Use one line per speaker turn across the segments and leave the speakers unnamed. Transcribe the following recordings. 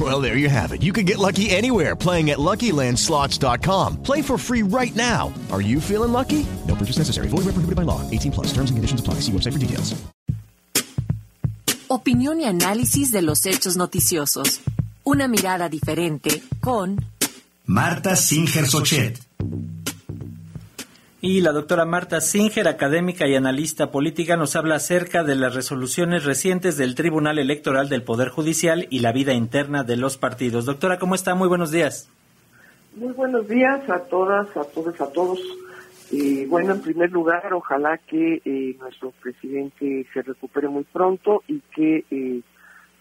Well, there you have it. You can get lucky anywhere playing at LuckyLandSlots.com. Play for free right now. Are you feeling lucky? No purchase necessary. Void where prohibited by law. 18 plus. Terms and conditions apply. See website for details.
Opinión y análisis de los hechos noticiosos. Una mirada diferente con
Marta Singer Sochet.
Y la doctora Marta Singer, académica y analista política, nos habla acerca de las resoluciones recientes del Tribunal Electoral del Poder Judicial y la vida interna de los partidos. Doctora, ¿cómo está? Muy buenos días.
Muy buenos días a todas, a todos, a todos. Eh, bueno, en primer lugar, ojalá que eh, nuestro presidente se recupere muy pronto y que eh,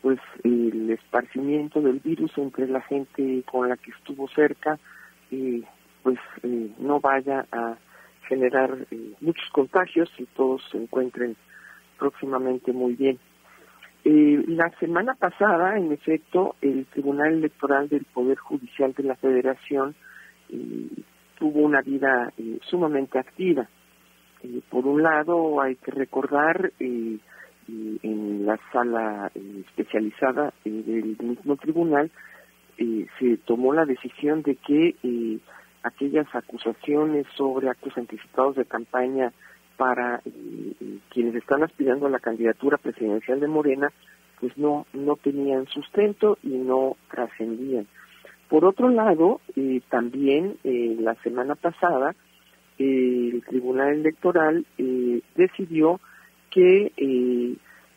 pues el esparcimiento del virus entre la gente con la que estuvo cerca pues no vaya a generar muchos contagios y todos se encuentren próximamente muy bien. la semana pasada, en efecto, el Tribunal Electoral del Poder Judicial de la Federación tuvo una vida eh, sumamente activa. Eh, por un lado, hay que recordar eh, en la sala especializada del mismo tribunal se tomó la decisión de que aquellas acusaciones sobre actos anticipados de campaña para quienes están aspirando a la candidatura presidencial de Morena, pues no no tenían sustento y no trascendían. Por otro lado, eh, también eh, la semana pasada, eh, el Tribunal Electoral decidió que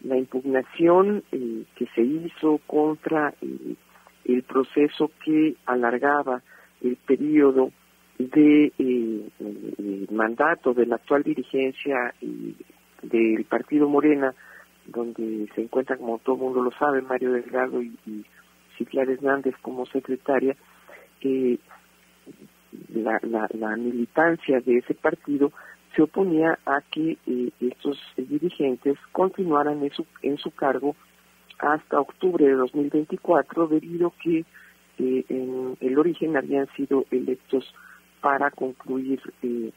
la impugnación que se hizo contra el proceso que alargaba el periodo de mandato de la actual dirigencia del Partido Morena, donde se encuentra, como todo el mundo lo sabe, Mario Delgado y Ciclar Hernández como secretaria, eh, la, la, militancia de ese partido se oponía a que eh, estos dirigentes continuaran en su, en su cargo hasta octubre de 2024 debido a que eh, en el origen habían sido electos para concluir eh,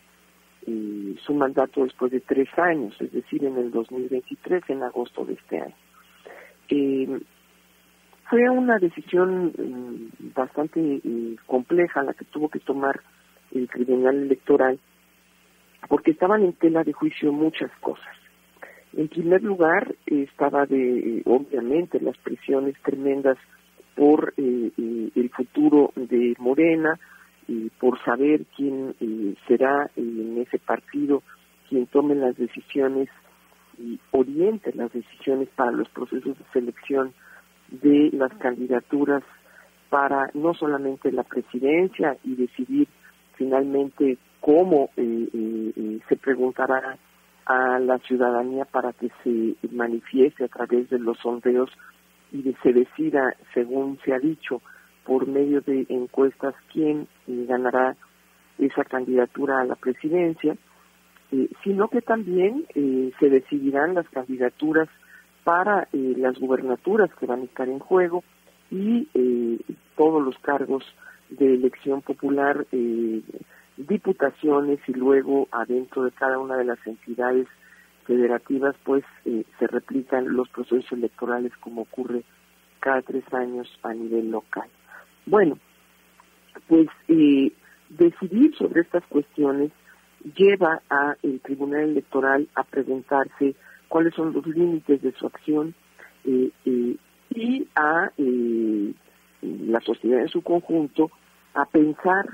su mandato después de tres años, es decir, en el 2023, en agosto de este año. Fue una decisión mm, bastante eh, compleja la que tuvo que tomar el Tribunal Electoral, porque estaban en tela de juicio muchas cosas. En primer lugar, estaba de, obviamente, las presiones tremendas por eh, eh, el futuro de Morena, y por saber quién será en ese partido quien tome las decisiones y oriente las decisiones para los procesos de selección de las candidaturas para no solamente la presidencia y decidir finalmente cómo eh, eh, eh, se preguntará a la ciudadanía para que se manifieste a través de los sondeos y se decida, según se ha dicho, por medio de encuestas quién ganará esa candidatura a la presidencia, sino que también se decidirán las candidaturas para eh, las gubernaturas que van a estar en juego y eh, todos los cargos de elección popular, eh, diputaciones y luego adentro de cada una de las entidades federativas pues se replican los procesos electorales como ocurre cada tres años a nivel local. Bueno, pues decidir sobre estas cuestiones lleva a el Tribunal Electoral a preguntarse cuáles son los límites de su acción eh, eh, y a eh, la sociedad en su conjunto a pensar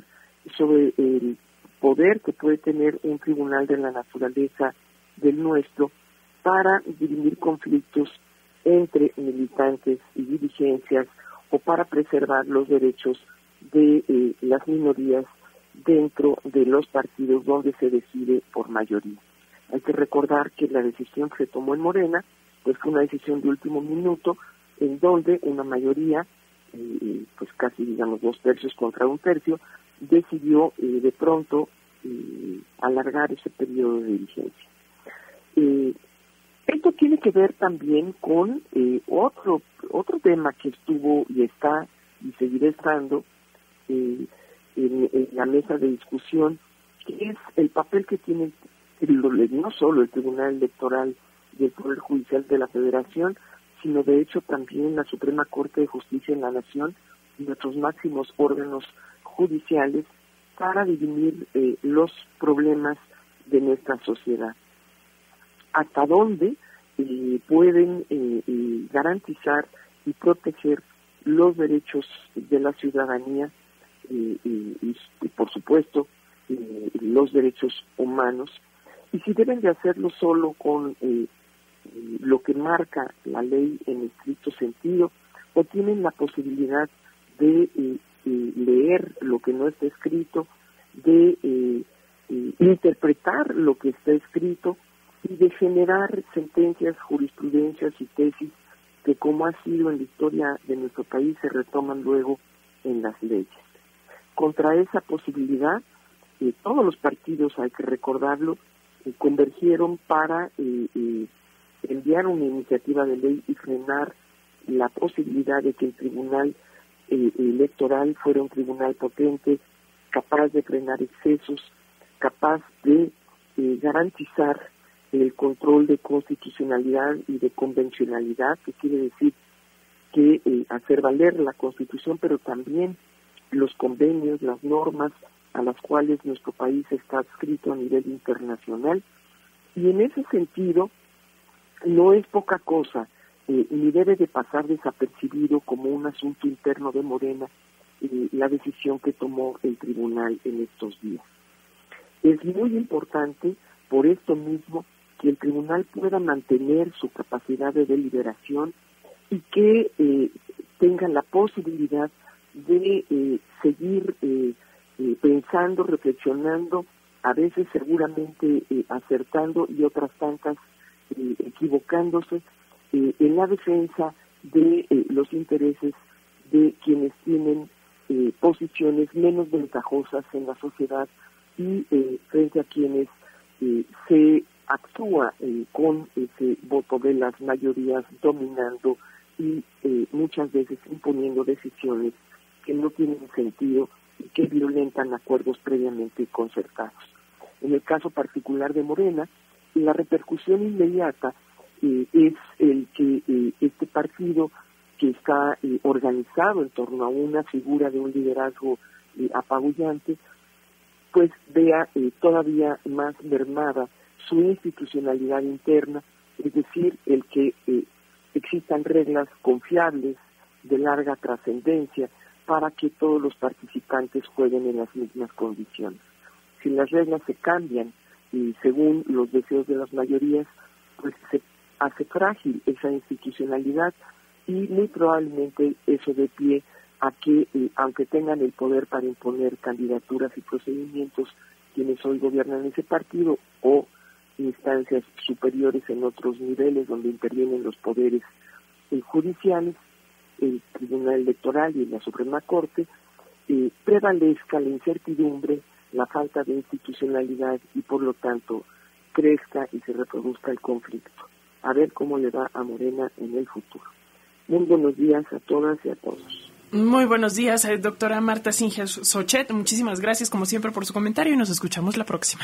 sobre el poder que puede tener un tribunal de la naturaleza del nuestro para dirimir conflictos entre militantes y dirigencias o para preservar los derechos de eh, las minorías dentro de los partidos donde se decide por mayoría. Hay que recordar que la decisión que se tomó en Morena pues fue una decisión de último minuto en donde una mayoría, eh, pues casi digamos dos tercios contra un tercio, decidió eh, de pronto alargar ese periodo de vigencia. esto tiene que ver también con otro otro tema que estuvo y está y seguirá estando en, en, la mesa de discusión, que es el papel que tiene no solo el Tribunal Electoral y el Poder Judicial de la Federación, sino de hecho también la Suprema Corte de Justicia en la Nación y nuestros máximos órganos judiciales para dirimir eh, los problemas de nuestra sociedad. Hasta dónde eh, pueden eh, garantizar y proteger los derechos de la ciudadanía y, y, por supuesto los derechos humanos. Y si deben de hacerlo solo con lo que marca la ley en estricto sentido o tienen la posibilidad de eh, eh, leer lo que no está escrito, de eh, interpretar lo que está escrito y de generar sentencias, jurisprudencias y tesis que como ha sido en la historia de nuestro país se retoman luego en las leyes. Contra esa posibilidad, todos los partidos, hay que recordarlo, convergieron para enviar una iniciativa de ley y frenar la posibilidad de que el tribunal eh, electoral fuera un tribunal potente, capaz de frenar excesos, capaz de eh, garantizar el control de constitucionalidad y de convencionalidad, que quiere decir que eh, hacer valer la constitución, pero también los convenios, las normas a las cuales nuestro país está adscrito a nivel internacional. Y en ese sentido, no es poca cosa, eh, ni debe de pasar desapercibido como un asunto interno de Morena eh, la decisión que tomó el tribunal en estos días. Es muy importante, por esto mismo, que el tribunal pueda mantener su capacidad de deliberación y que eh, tenga la posibilidad de seguir pensando, reflexionando, a veces seguramente acertando y otras tantas eh, equivocándose eh, en la defensa de eh, los intereses de quienes tienen posiciones menos ventajosas en la sociedad y frente a quienes se actúa con ese voto de las mayorías dominando y muchas veces imponiendo decisiones que no tienen sentido y que violentan acuerdos previamente concertados. En el caso particular de Morena, la repercusión inmediata eh, es el que eh, este partido que está eh, organizado en torno a una figura de un liderazgo apabullante, pues vea todavía más mermada su institucionalidad interna, es decir, el que existan reglas confiables de larga trascendencia para que todos los participantes jueguen en las mismas condiciones. Si las reglas se cambian y según los deseos de las mayorías, pues se hace frágil esa institucionalidad y muy probablemente eso de pie a que, eh, aunque tengan el poder para imponer candidaturas y procedimientos quienes hoy gobiernan ese partido o instancias superiores en otros niveles donde intervienen los poderes eh, judiciales, el Tribunal Electoral y la Suprema Corte, eh, prevalezca la incertidumbre la falta de institucionalidad y por lo tanto crezca y se reproduzca el conflicto. A ver cómo le va a Morena en el futuro. Muy buenos días a todas y a todos.
Muy buenos días, eh, doctora Marta Singer Sochet. Muchísimas gracias, como siempre, por su comentario y nos escuchamos la próxima.